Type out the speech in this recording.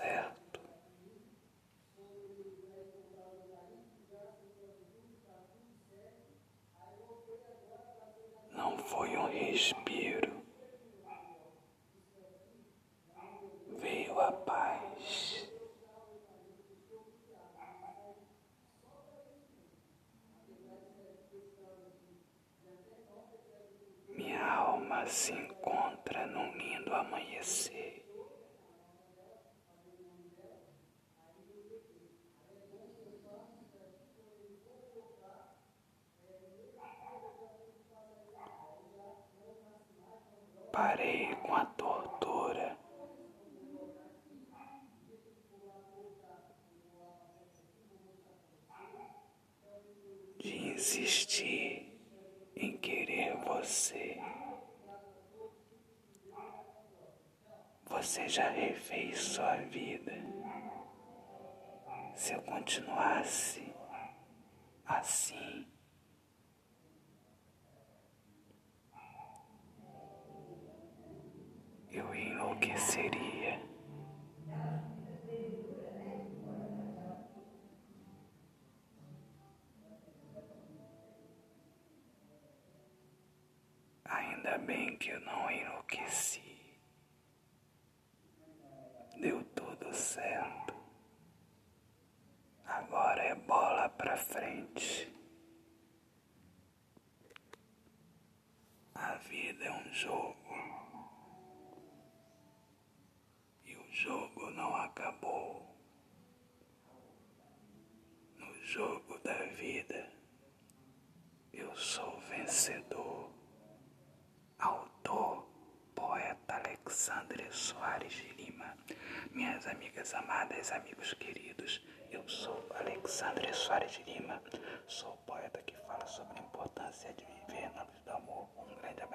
certo. Não foi um respiro, veio a paz. Minha alma se encontra no lindo amanhecer. Parei com a tortura. De insistir em querer você. Você já refez sua vida. Se eu continuasse assim, eu enlouqueceria. Ainda bem que eu não enlouqueci. Deu tudo certo. Agora é bola pra frente. A vida é um jogo. E o jogo não acabou. No jogo da vida, eu sou vencedor. Autor, poeta Alexandre Soares de Lima. Minhas amigas amadas, amigos queridos, eu sou Alexandre Soares de Lima. Sou poeta que fala sobre a importância de viver na luz do amor. Um grande abraço,